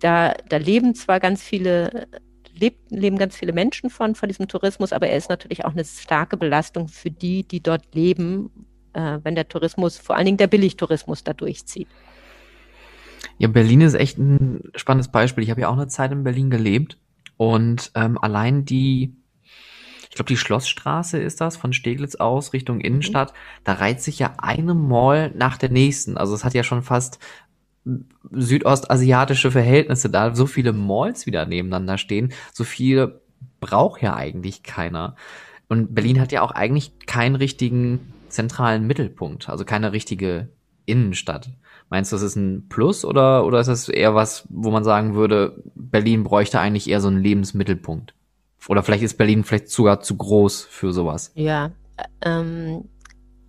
da, da leben zwar ganz viele, lebt, leben ganz viele Menschen von, von diesem Tourismus, aber er ist natürlich auch eine starke Belastung für die, die dort leben, äh, wenn der Tourismus, vor allen Dingen der Billigtourismus da durchzieht. Ja, Berlin ist echt ein spannendes Beispiel. Ich habe ja auch eine Zeit in Berlin gelebt und ähm, allein die, ich glaube, die Schlossstraße ist das, von Steglitz aus Richtung Innenstadt, mhm. da reiht sich ja eine Mall nach der nächsten. Also es hat ja schon fast südostasiatische Verhältnisse da, so viele Malls wieder nebeneinander stehen, so viel braucht ja eigentlich keiner. Und Berlin hat ja auch eigentlich keinen richtigen zentralen Mittelpunkt, also keine richtige Innenstadt. Meinst du, das ist ein Plus oder, oder ist das eher was, wo man sagen würde, Berlin bräuchte eigentlich eher so einen Lebensmittelpunkt? Oder vielleicht ist Berlin vielleicht sogar zu groß für sowas? Ja, ähm,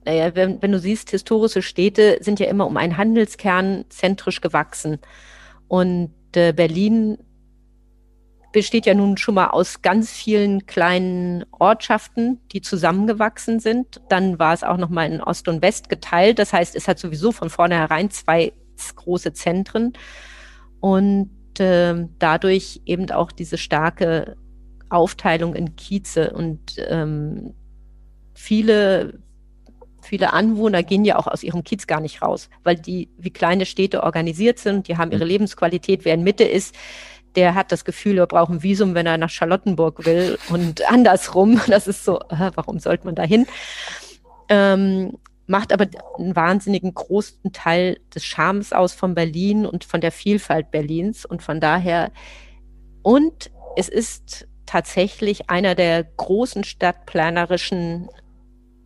naja, wenn, wenn du siehst, historische Städte sind ja immer um einen Handelskern zentrisch gewachsen. Und äh, Berlin besteht ja nun schon mal aus ganz vielen kleinen Ortschaften, die zusammengewachsen sind. Dann war es auch noch mal in Ost und West geteilt. Das heißt, es hat sowieso von vornherein zwei große Zentren und äh, dadurch eben auch diese starke Aufteilung in Kieze und ähm, viele Viele Anwohner gehen ja auch aus ihrem Kiez gar nicht raus, weil die wie kleine Städte organisiert sind, die haben ihre mhm. Lebensqualität. Wer in Mitte ist, der hat das Gefühl, er braucht ein Visum, wenn er nach Charlottenburg will und andersrum. Das ist so, äh, warum sollte man da hin? Ähm, macht aber einen wahnsinnigen großen Teil des Charmes aus von Berlin und von der Vielfalt Berlins und von daher und es ist tatsächlich einer der großen stadtplanerischen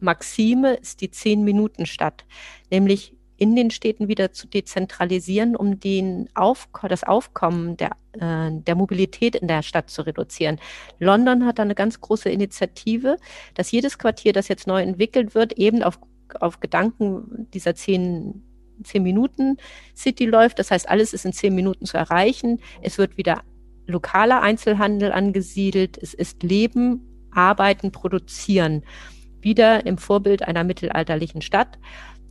Maxime ist die Zehn-Minuten-Stadt, nämlich in den Städten wieder zu dezentralisieren, um den Auf das Aufkommen der, äh, der Mobilität in der Stadt zu reduzieren. London hat da eine ganz große Initiative, dass jedes Quartier, das jetzt neu entwickelt wird, eben auf, auf Gedanken dieser zehn, zehn Minuten City läuft. Das heißt, alles ist in zehn Minuten zu erreichen. Es wird wieder lokaler Einzelhandel angesiedelt. Es ist Leben, Arbeiten, Produzieren wieder im Vorbild einer mittelalterlichen Stadt.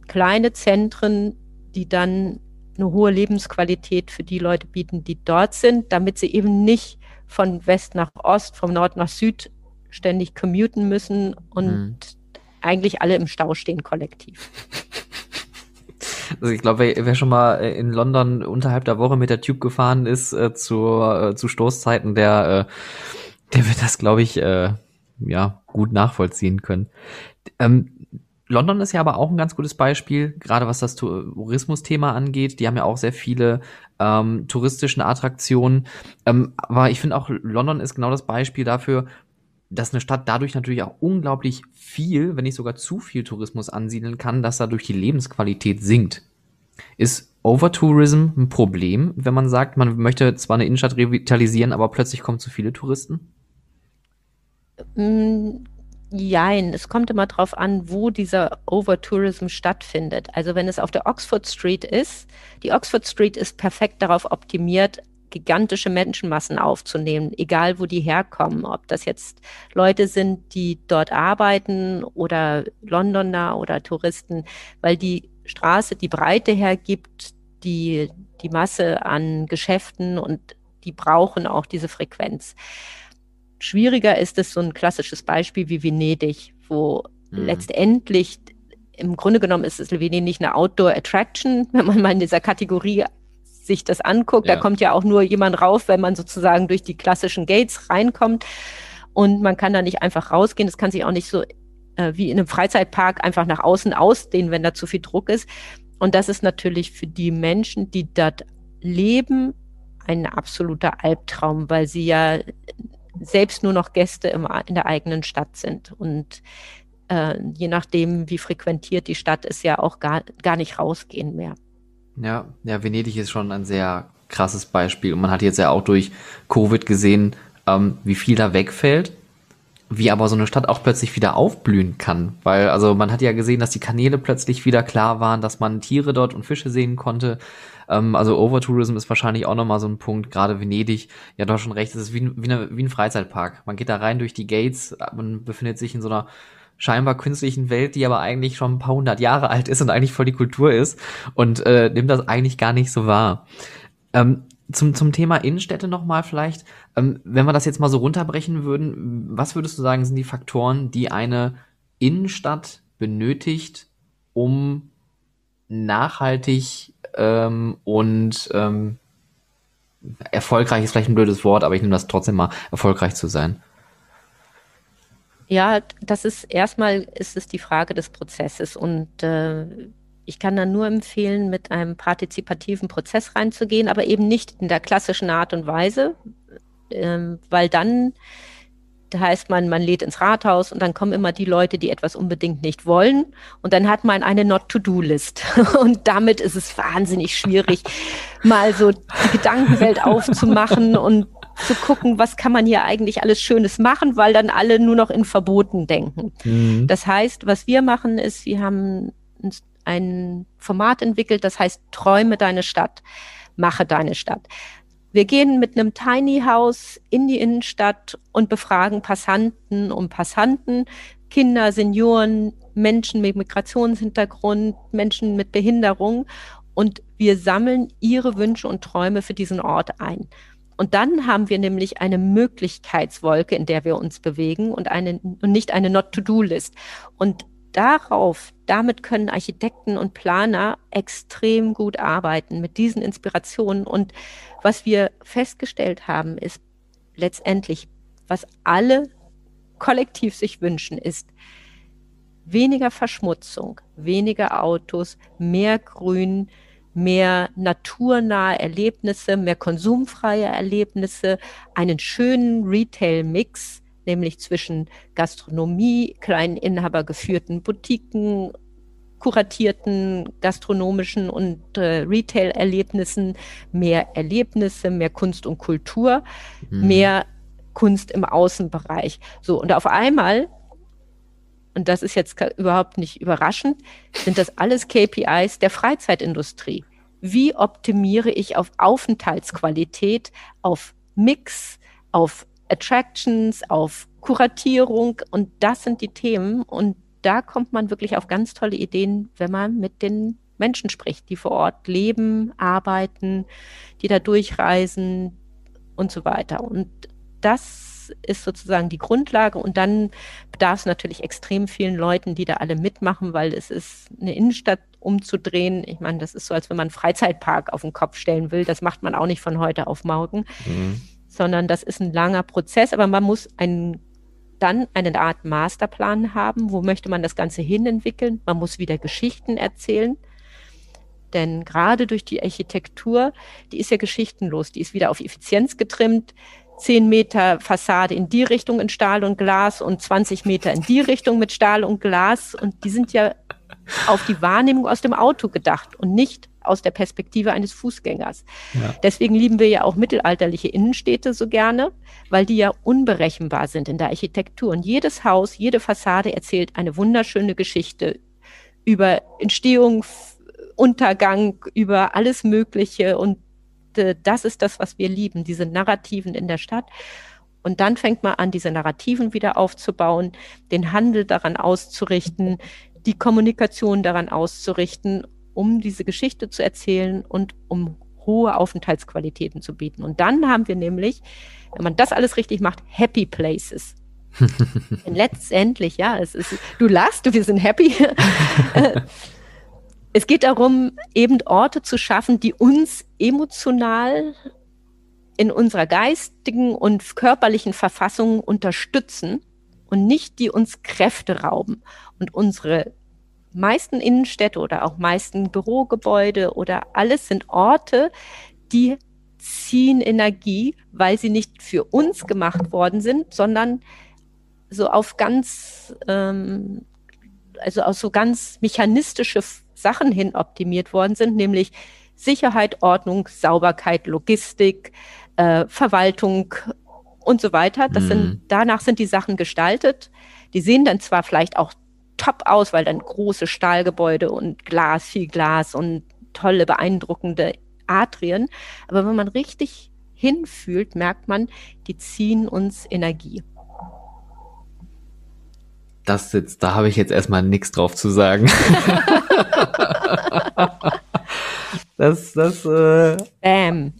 Kleine Zentren, die dann eine hohe Lebensqualität für die Leute bieten, die dort sind, damit sie eben nicht von West nach Ost, vom Nord nach Süd ständig commuten müssen und mhm. eigentlich alle im Stau stehen kollektiv. Also ich glaube, wer, wer, schon mal in London unterhalb der Woche mit der Tube gefahren ist äh, zu, äh, zu Stoßzeiten, der, äh, der wird das, glaube ich, äh, ja, gut nachvollziehen können. Ähm, London ist ja aber auch ein ganz gutes Beispiel, gerade was das Tourismusthema angeht. Die haben ja auch sehr viele ähm, touristischen Attraktionen. Ähm, aber ich finde auch, London ist genau das Beispiel dafür, dass eine Stadt dadurch natürlich auch unglaublich viel, wenn nicht sogar zu viel Tourismus ansiedeln kann, dass dadurch die Lebensqualität sinkt. Ist Overtourism ein Problem, wenn man sagt, man möchte zwar eine Innenstadt revitalisieren, aber plötzlich kommen zu viele Touristen? Mm, jein, es kommt immer darauf an, wo dieser Overtourism stattfindet. Also wenn es auf der Oxford Street ist, die Oxford Street ist perfekt darauf optimiert, gigantische Menschenmassen aufzunehmen, egal wo die herkommen, ob das jetzt Leute sind, die dort arbeiten oder Londoner oder Touristen, weil die Straße die Breite hergibt, die, die Masse an Geschäften und die brauchen auch diese Frequenz. Schwieriger ist es so ein klassisches Beispiel wie Venedig, wo mhm. letztendlich im Grunde genommen ist es Venedig eine Outdoor Attraction, wenn man mal in dieser Kategorie sich das anguckt. Ja. Da kommt ja auch nur jemand rauf, wenn man sozusagen durch die klassischen Gates reinkommt. Und man kann da nicht einfach rausgehen. Das kann sich auch nicht so äh, wie in einem Freizeitpark einfach nach außen ausdehnen, wenn da zu viel Druck ist. Und das ist natürlich für die Menschen, die dort leben, ein absoluter Albtraum, weil sie ja selbst nur noch Gäste im, in der eigenen Stadt sind. Und äh, je nachdem, wie frequentiert die Stadt ist, ja auch gar, gar nicht rausgehen mehr. Ja, ja, Venedig ist schon ein sehr krasses Beispiel. Und man hat jetzt ja auch durch Covid gesehen, ähm, wie viel da wegfällt wie aber so eine Stadt auch plötzlich wieder aufblühen kann. Weil, also man hat ja gesehen, dass die Kanäle plötzlich wieder klar waren, dass man Tiere dort und Fische sehen konnte. Ähm, also Overtourism ist wahrscheinlich auch nochmal so ein Punkt, gerade Venedig, ja doch schon recht, es ist wie, wie, eine, wie ein Freizeitpark. Man geht da rein durch die Gates, man befindet sich in so einer scheinbar künstlichen Welt, die aber eigentlich schon ein paar hundert Jahre alt ist und eigentlich voll die Kultur ist und äh, nimmt das eigentlich gar nicht so wahr. Ähm, zum, zum Thema Innenstädte nochmal vielleicht, ähm, wenn wir das jetzt mal so runterbrechen würden, was würdest du sagen, sind die Faktoren, die eine Innenstadt benötigt, um nachhaltig ähm, und ähm, erfolgreich ist vielleicht ein blödes Wort, aber ich nehme das trotzdem mal, erfolgreich zu sein? Ja, das ist erstmal ist es die Frage des Prozesses und äh, ich kann dann nur empfehlen, mit einem partizipativen Prozess reinzugehen, aber eben nicht in der klassischen Art und Weise, ähm, weil dann da heißt man, man lädt ins Rathaus und dann kommen immer die Leute, die etwas unbedingt nicht wollen. Und dann hat man eine Not-to-Do-List. Und damit ist es wahnsinnig schwierig, mal so die Gedankenwelt aufzumachen und zu gucken, was kann man hier eigentlich alles Schönes machen, weil dann alle nur noch in Verboten denken. Mhm. Das heißt, was wir machen, ist, wir haben uns ein Format entwickelt, das heißt Träume deine Stadt, mache deine Stadt. Wir gehen mit einem Tiny House in die Innenstadt und befragen Passanten und Passanten, Kinder, Senioren, Menschen mit Migrationshintergrund, Menschen mit Behinderung und wir sammeln ihre Wünsche und Träume für diesen Ort ein. Und dann haben wir nämlich eine Möglichkeitswolke, in der wir uns bewegen und, eine, und nicht eine Not-to-Do-List. Und darauf, damit können Architekten und Planer extrem gut arbeiten mit diesen Inspirationen. Und was wir festgestellt haben, ist letztendlich, was alle kollektiv sich wünschen, ist weniger Verschmutzung, weniger Autos, mehr Grün, mehr naturnahe Erlebnisse, mehr konsumfreie Erlebnisse, einen schönen Retail-Mix, nämlich zwischen Gastronomie, kleinen inhabergeführten Boutiquen, kuratierten gastronomischen und äh, Retail-Erlebnissen, mehr Erlebnisse, mehr Kunst und Kultur, mhm. mehr Kunst im Außenbereich. So, und auf einmal, und das ist jetzt überhaupt nicht überraschend, sind das alles KPIs der Freizeitindustrie. Wie optimiere ich auf Aufenthaltsqualität, auf Mix, auf Attractions, auf Kuratierung und das sind die Themen und da kommt man wirklich auf ganz tolle Ideen, wenn man mit den Menschen spricht, die vor Ort leben, arbeiten, die da durchreisen und so weiter. Und das ist sozusagen die Grundlage und dann bedarf es natürlich extrem vielen Leuten, die da alle mitmachen, weil es ist eine Innenstadt umzudrehen. Ich meine, das ist so, als wenn man einen Freizeitpark auf den Kopf stellen will. Das macht man auch nicht von heute auf morgen. Mhm sondern das ist ein langer Prozess, aber man muss ein dann eine Art Masterplan haben, wo möchte man das Ganze hin entwickeln. Man muss wieder Geschichten erzählen. Denn gerade durch die Architektur, die ist ja geschichtenlos, die ist wieder auf Effizienz getrimmt. Zehn Meter Fassade in die Richtung in Stahl und Glas und 20 Meter in die Richtung mit Stahl und Glas. Und die sind ja auf die Wahrnehmung aus dem Auto gedacht und nicht aus der Perspektive eines Fußgängers. Ja. Deswegen lieben wir ja auch mittelalterliche Innenstädte so gerne, weil die ja unberechenbar sind in der Architektur. Und jedes Haus, jede Fassade erzählt eine wunderschöne Geschichte über Entstehung, Untergang, über alles Mögliche. Und äh, das ist das, was wir lieben, diese Narrativen in der Stadt. Und dann fängt man an, diese Narrativen wieder aufzubauen, den Handel daran auszurichten, die Kommunikation daran auszurichten, um diese Geschichte zu erzählen und um hohe Aufenthaltsqualitäten zu bieten. Und dann haben wir nämlich, wenn man das alles richtig macht, Happy Places. Denn letztendlich, ja, es ist, du lachst, wir sind happy. es geht darum, eben Orte zu schaffen, die uns emotional in unserer geistigen und körperlichen Verfassung unterstützen und nicht die uns Kräfte rauben und unsere meisten Innenstädte oder auch meisten Bürogebäude oder alles sind Orte, die ziehen Energie, weil sie nicht für uns gemacht worden sind, sondern so auf ganz, ähm, also auf so ganz mechanistische Sachen hin optimiert worden sind, nämlich Sicherheit, Ordnung, Sauberkeit, Logistik, äh, Verwaltung und so weiter. Das mhm. sind, danach sind die Sachen gestaltet. Die sehen dann zwar vielleicht auch top aus, weil dann große Stahlgebäude und Glas, viel Glas und tolle, beeindruckende Atrien. Aber wenn man richtig hinfühlt, merkt man, die ziehen uns Energie. Das sitzt, da habe ich jetzt erstmal nichts drauf zu sagen. Das, das äh, Bam.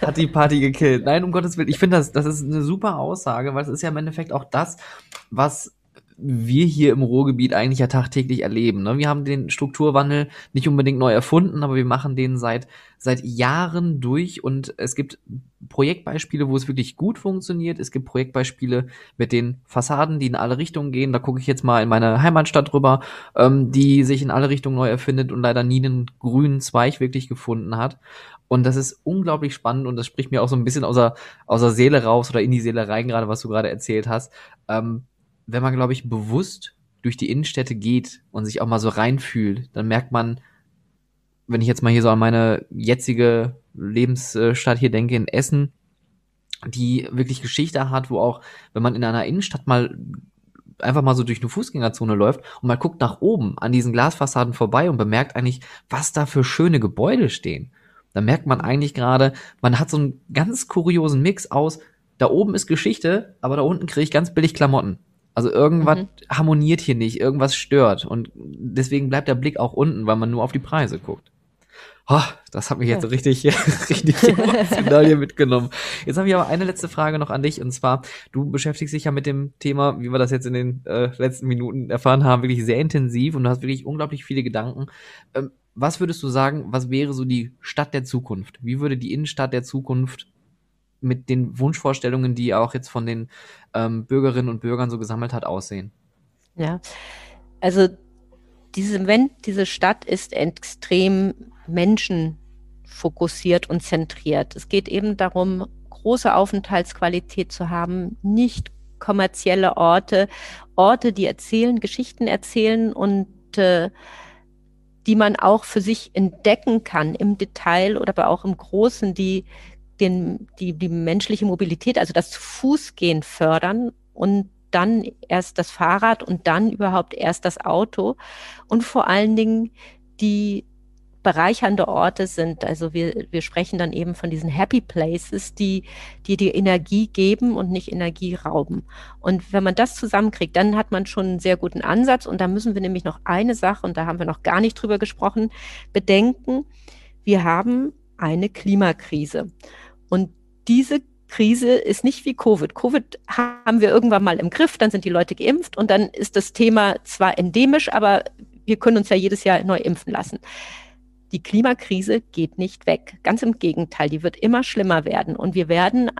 hat die Party gekillt. Nein, um Gottes Willen. Ich finde, das, das ist eine super Aussage, weil es ist ja im Endeffekt auch das, was wir hier im Ruhrgebiet eigentlich ja tagtäglich erleben. Ne? Wir haben den Strukturwandel nicht unbedingt neu erfunden, aber wir machen den seit, seit Jahren durch und es gibt Projektbeispiele, wo es wirklich gut funktioniert. Es gibt Projektbeispiele mit den Fassaden, die in alle Richtungen gehen. Da gucke ich jetzt mal in meine Heimatstadt rüber, ähm, die sich in alle Richtungen neu erfindet und leider nie einen grünen Zweig wirklich gefunden hat. Und das ist unglaublich spannend und das spricht mir auch so ein bisschen außer, außer Seele raus oder in die Seele rein, gerade was du gerade erzählt hast. Ähm, wenn man, glaube ich, bewusst durch die Innenstädte geht und sich auch mal so reinfühlt, dann merkt man, wenn ich jetzt mal hier so an meine jetzige Lebensstadt hier denke, in Essen, die wirklich Geschichte hat, wo auch, wenn man in einer Innenstadt mal einfach mal so durch eine Fußgängerzone läuft und mal guckt nach oben an diesen Glasfassaden vorbei und bemerkt eigentlich, was da für schöne Gebäude stehen. Da merkt man eigentlich gerade, man hat so einen ganz kuriosen Mix aus, da oben ist Geschichte, aber da unten kriege ich ganz billig Klamotten. Also irgendwas mhm. harmoniert hier nicht, irgendwas stört. Und deswegen bleibt der Blick auch unten, weil man nur auf die Preise guckt. Oh, das hat mich jetzt ja. richtig, richtig emotional hier mitgenommen. Jetzt habe ich aber eine letzte Frage noch an dich. Und zwar, du beschäftigst dich ja mit dem Thema, wie wir das jetzt in den äh, letzten Minuten erfahren haben, wirklich sehr intensiv und du hast wirklich unglaublich viele Gedanken. Ähm, was würdest du sagen, was wäre so die Stadt der Zukunft? Wie würde die Innenstadt der Zukunft mit den Wunschvorstellungen, die auch jetzt von den ähm, Bürgerinnen und Bürgern so gesammelt hat, aussehen? Ja, also diese, diese Stadt ist extrem menschenfokussiert und zentriert. Es geht eben darum, große Aufenthaltsqualität zu haben, nicht kommerzielle Orte, Orte, die erzählen, Geschichten erzählen und äh, die man auch für sich entdecken kann im Detail oder aber auch im Großen, die den, die, die menschliche Mobilität, also das Fußgehen fördern und dann erst das Fahrrad und dann überhaupt erst das Auto und vor allen Dingen die bereichernde Orte sind. Also wir, wir sprechen dann eben von diesen Happy Places, die, die Energie geben und nicht Energie rauben. Und wenn man das zusammenkriegt, dann hat man schon einen sehr guten Ansatz. Und da müssen wir nämlich noch eine Sache, und da haben wir noch gar nicht drüber gesprochen, bedenken. Wir haben eine Klimakrise. Und diese Krise ist nicht wie Covid. Covid haben wir irgendwann mal im Griff, dann sind die Leute geimpft und dann ist das Thema zwar endemisch, aber wir können uns ja jedes Jahr neu impfen lassen. Die Klimakrise geht nicht weg. Ganz im Gegenteil, die wird immer schlimmer werden und wir werden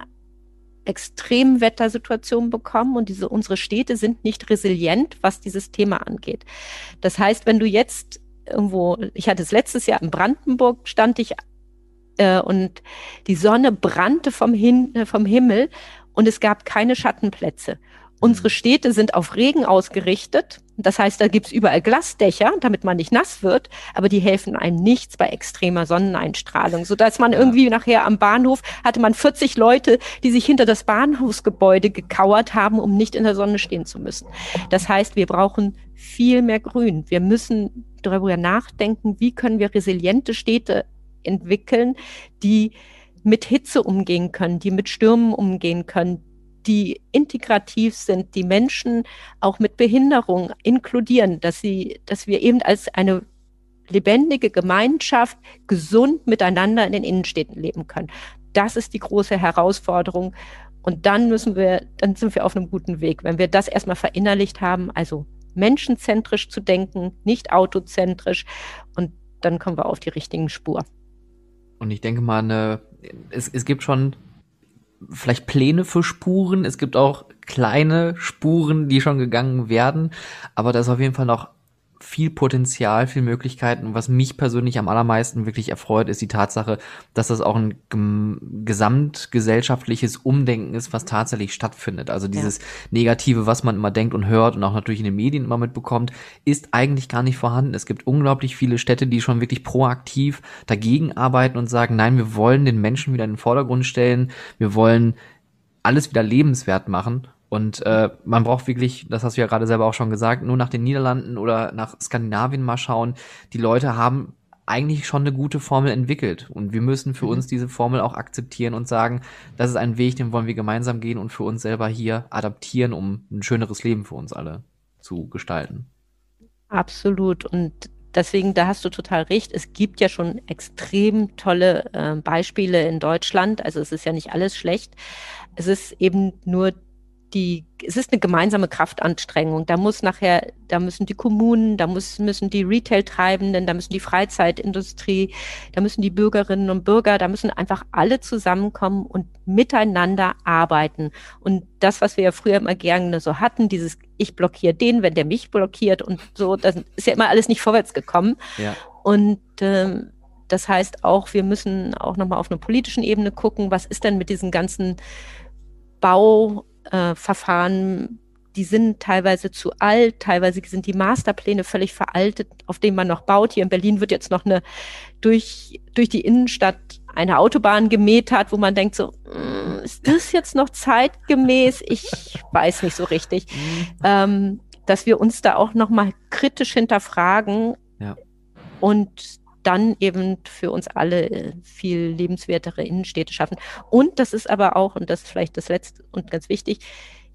Extremwettersituationen bekommen und diese, unsere Städte sind nicht resilient, was dieses Thema angeht. Das heißt, wenn du jetzt irgendwo, ich hatte es letztes Jahr in Brandenburg, stand ich äh, und die Sonne brannte vom, Hin äh, vom Himmel und es gab keine Schattenplätze. Unsere mhm. Städte sind auf Regen ausgerichtet. Das heißt, da gibt's überall Glasdächer, damit man nicht nass wird, aber die helfen einem nichts bei extremer Sonneneinstrahlung, sodass man irgendwie nachher am Bahnhof hatte man 40 Leute, die sich hinter das Bahnhofsgebäude gekauert haben, um nicht in der Sonne stehen zu müssen. Das heißt, wir brauchen viel mehr Grün. Wir müssen darüber nachdenken, wie können wir resiliente Städte entwickeln, die mit Hitze umgehen können, die mit Stürmen umgehen können, die integrativ sind, die Menschen auch mit Behinderung inkludieren, dass sie, dass wir eben als eine lebendige Gemeinschaft gesund miteinander in den Innenstädten leben können. Das ist die große Herausforderung. Und dann müssen wir, dann sind wir auf einem guten Weg. Wenn wir das erstmal verinnerlicht haben, also menschenzentrisch zu denken, nicht autozentrisch, und dann kommen wir auf die richtigen Spur. Und ich denke mal, eine, es, es gibt schon vielleicht Pläne für Spuren. Es gibt auch kleine Spuren, die schon gegangen werden. Aber da ist auf jeden Fall noch viel Potenzial, viel Möglichkeiten. Und was mich persönlich am allermeisten wirklich erfreut, ist die Tatsache, dass das auch ein gesamtgesellschaftliches Umdenken ist, was tatsächlich stattfindet. Also dieses ja. Negative, was man immer denkt und hört und auch natürlich in den Medien immer mitbekommt, ist eigentlich gar nicht vorhanden. Es gibt unglaublich viele Städte, die schon wirklich proaktiv dagegen arbeiten und sagen, nein, wir wollen den Menschen wieder in den Vordergrund stellen. Wir wollen alles wieder lebenswert machen. Und äh, man braucht wirklich, das hast du ja gerade selber auch schon gesagt, nur nach den Niederlanden oder nach Skandinavien mal schauen. Die Leute haben eigentlich schon eine gute Formel entwickelt. Und wir müssen für mhm. uns diese Formel auch akzeptieren und sagen, das ist ein Weg, den wollen wir gemeinsam gehen und für uns selber hier adaptieren, um ein schöneres Leben für uns alle zu gestalten. Absolut. Und deswegen, da hast du total recht. Es gibt ja schon extrem tolle äh, Beispiele in Deutschland. Also es ist ja nicht alles schlecht. Es ist eben nur die, es ist eine gemeinsame Kraftanstrengung. Da muss nachher, da müssen die Kommunen, da muss, müssen die Retail-Treibenden, da müssen die Freizeitindustrie, da müssen die Bürgerinnen und Bürger, da müssen einfach alle zusammenkommen und miteinander arbeiten. Und das, was wir ja früher immer gerne so hatten, dieses ich blockiere den, wenn der mich blockiert und so, das ist ja immer alles nicht vorwärts gekommen. Ja. Und ähm, das heißt auch, wir müssen auch nochmal auf einer politischen Ebene gucken, was ist denn mit diesen ganzen Bau äh, Verfahren, die sind teilweise zu alt, teilweise sind die Masterpläne völlig veraltet, auf denen man noch baut. Hier in Berlin wird jetzt noch eine durch, durch die Innenstadt eine Autobahn gemäht hat, wo man denkt so, mm, ist das jetzt noch zeitgemäß? Ich weiß nicht so richtig. Mhm. Ähm, dass wir uns da auch nochmal kritisch hinterfragen ja. und dann eben für uns alle äh, viel lebenswertere Innenstädte schaffen. Und das ist aber auch, und das ist vielleicht das Letzte und ganz wichtig,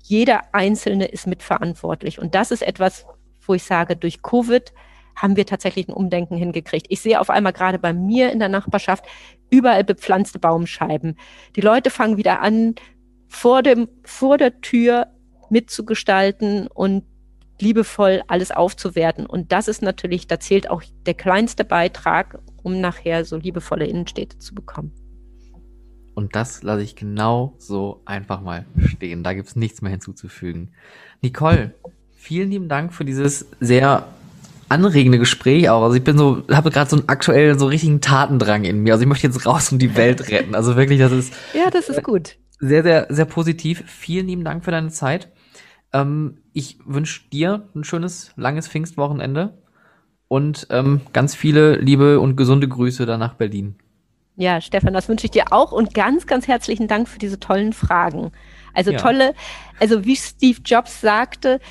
jeder Einzelne ist mitverantwortlich. Und das ist etwas, wo ich sage, durch Covid haben wir tatsächlich ein Umdenken hingekriegt. Ich sehe auf einmal gerade bei mir in der Nachbarschaft überall bepflanzte Baumscheiben. Die Leute fangen wieder an, vor dem, vor der Tür mitzugestalten und liebevoll alles aufzuwerten. Und das ist natürlich, da zählt auch der kleinste Beitrag, um nachher so liebevolle Innenstädte zu bekommen. Und das lasse ich genau so einfach mal stehen. Da gibt es nichts mehr hinzuzufügen. Nicole, vielen lieben Dank für dieses sehr anregende Gespräch auch. Also ich bin so, habe gerade so einen aktuellen, so richtigen Tatendrang in mir. Also ich möchte jetzt raus und die Welt retten. Also wirklich, das ist. Ja, das ist gut. Sehr, sehr, sehr positiv. Vielen lieben Dank für deine Zeit. Ähm, ich wünsche dir ein schönes, langes Pfingstwochenende und ähm, ganz viele liebe und gesunde Grüße dann nach Berlin. Ja, Stefan, das wünsche ich dir auch und ganz, ganz herzlichen Dank für diese tollen Fragen. Also ja. tolle, also wie Steve Jobs sagte,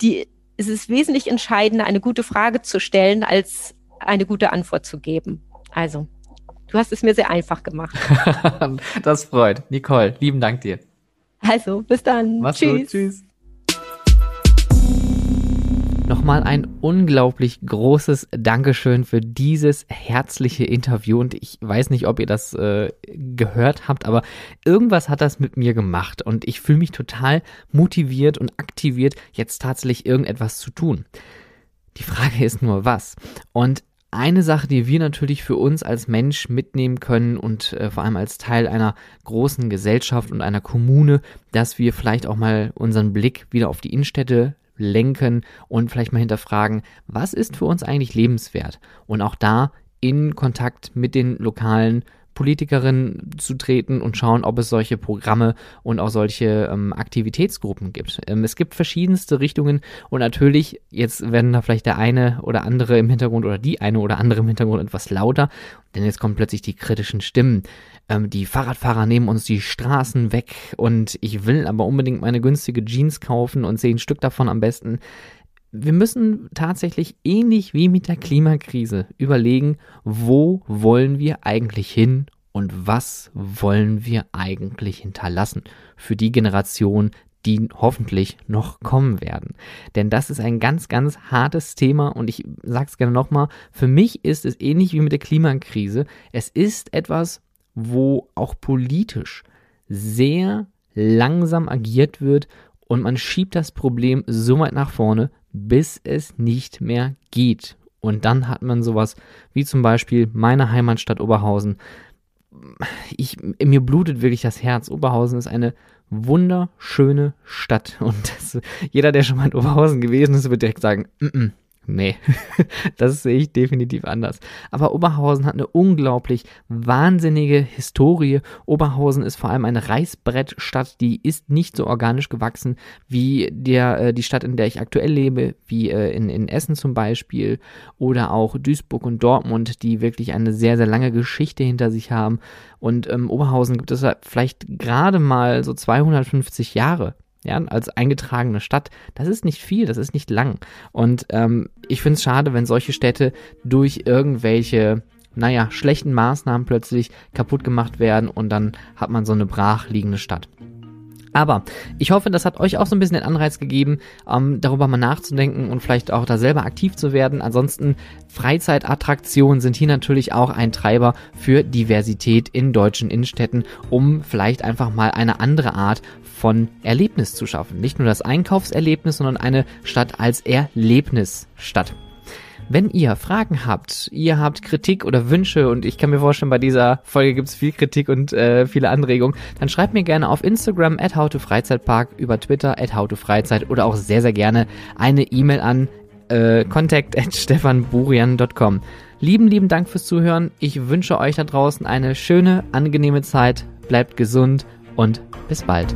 die, es ist wesentlich entscheidender, eine gute Frage zu stellen, als eine gute Antwort zu geben. Also, du hast es mir sehr einfach gemacht. das freut. Nicole, lieben Dank dir. Also, bis dann. Mach's tschüss. Gut. Tschüss. Nochmal ein unglaublich großes Dankeschön für dieses herzliche Interview. Und ich weiß nicht, ob ihr das äh, gehört habt, aber irgendwas hat das mit mir gemacht. Und ich fühle mich total motiviert und aktiviert, jetzt tatsächlich irgendetwas zu tun. Die Frage ist nur, was. Und eine Sache, die wir natürlich für uns als Mensch mitnehmen können und äh, vor allem als Teil einer großen Gesellschaft und einer Kommune, dass wir vielleicht auch mal unseren Blick wieder auf die Innenstädte lenken und vielleicht mal hinterfragen, was ist für uns eigentlich lebenswert? Und auch da in Kontakt mit den lokalen Politikerinnen zu treten und schauen, ob es solche Programme und auch solche ähm, Aktivitätsgruppen gibt. Ähm, es gibt verschiedenste Richtungen und natürlich, jetzt werden da vielleicht der eine oder andere im Hintergrund oder die eine oder andere im Hintergrund etwas lauter, denn jetzt kommen plötzlich die kritischen Stimmen. Ähm, die Fahrradfahrer nehmen uns die Straßen weg und ich will aber unbedingt meine günstige Jeans kaufen und zehn Stück davon am besten wir müssen tatsächlich ähnlich wie mit der Klimakrise überlegen, wo wollen wir eigentlich hin und was wollen wir eigentlich hinterlassen für die Generation, die hoffentlich noch kommen werden. Denn das ist ein ganz, ganz hartes Thema und ich sage es gerne nochmal, für mich ist es ähnlich wie mit der Klimakrise. Es ist etwas, wo auch politisch sehr langsam agiert wird und man schiebt das Problem so weit nach vorne, bis es nicht mehr geht. Und dann hat man sowas wie zum Beispiel meine Heimatstadt Oberhausen. Ich, mir blutet wirklich das Herz. Oberhausen ist eine wunderschöne Stadt. Und das, jeder, der schon mal in Oberhausen gewesen ist, wird direkt sagen, mm -mm, Nee, das sehe ich definitiv anders. Aber Oberhausen hat eine unglaublich wahnsinnige Historie. Oberhausen ist vor allem eine Reißbrettstadt, die ist nicht so organisch gewachsen wie der, äh, die Stadt, in der ich aktuell lebe, wie äh, in, in Essen zum Beispiel oder auch Duisburg und Dortmund, die wirklich eine sehr, sehr lange Geschichte hinter sich haben. Und ähm, Oberhausen gibt es vielleicht gerade mal so 250 Jahre ja, als eingetragene Stadt, das ist nicht viel, das ist nicht lang. Und ähm, ich finde es schade, wenn solche Städte durch irgendwelche, naja, schlechten Maßnahmen plötzlich kaputt gemacht werden und dann hat man so eine brachliegende Stadt. Aber ich hoffe, das hat euch auch so ein bisschen den Anreiz gegeben, ähm, darüber mal nachzudenken und vielleicht auch da selber aktiv zu werden. Ansonsten Freizeitattraktionen sind hier natürlich auch ein Treiber für Diversität in deutschen Innenstädten, um vielleicht einfach mal eine andere Art von Erlebnis zu schaffen. Nicht nur das Einkaufserlebnis, sondern eine Stadt als Erlebnisstadt. Wenn ihr Fragen habt, ihr habt Kritik oder Wünsche und ich kann mir vorstellen, bei dieser Folge gibt es viel Kritik und äh, viele Anregungen, dann schreibt mir gerne auf Instagram at howtofreizeitpark, über Twitter at howtofreizeit oder auch sehr, sehr gerne eine E-Mail an äh, contact at stefanburian.com. Lieben, lieben Dank fürs Zuhören. Ich wünsche euch da draußen eine schöne, angenehme Zeit. Bleibt gesund und bis bald.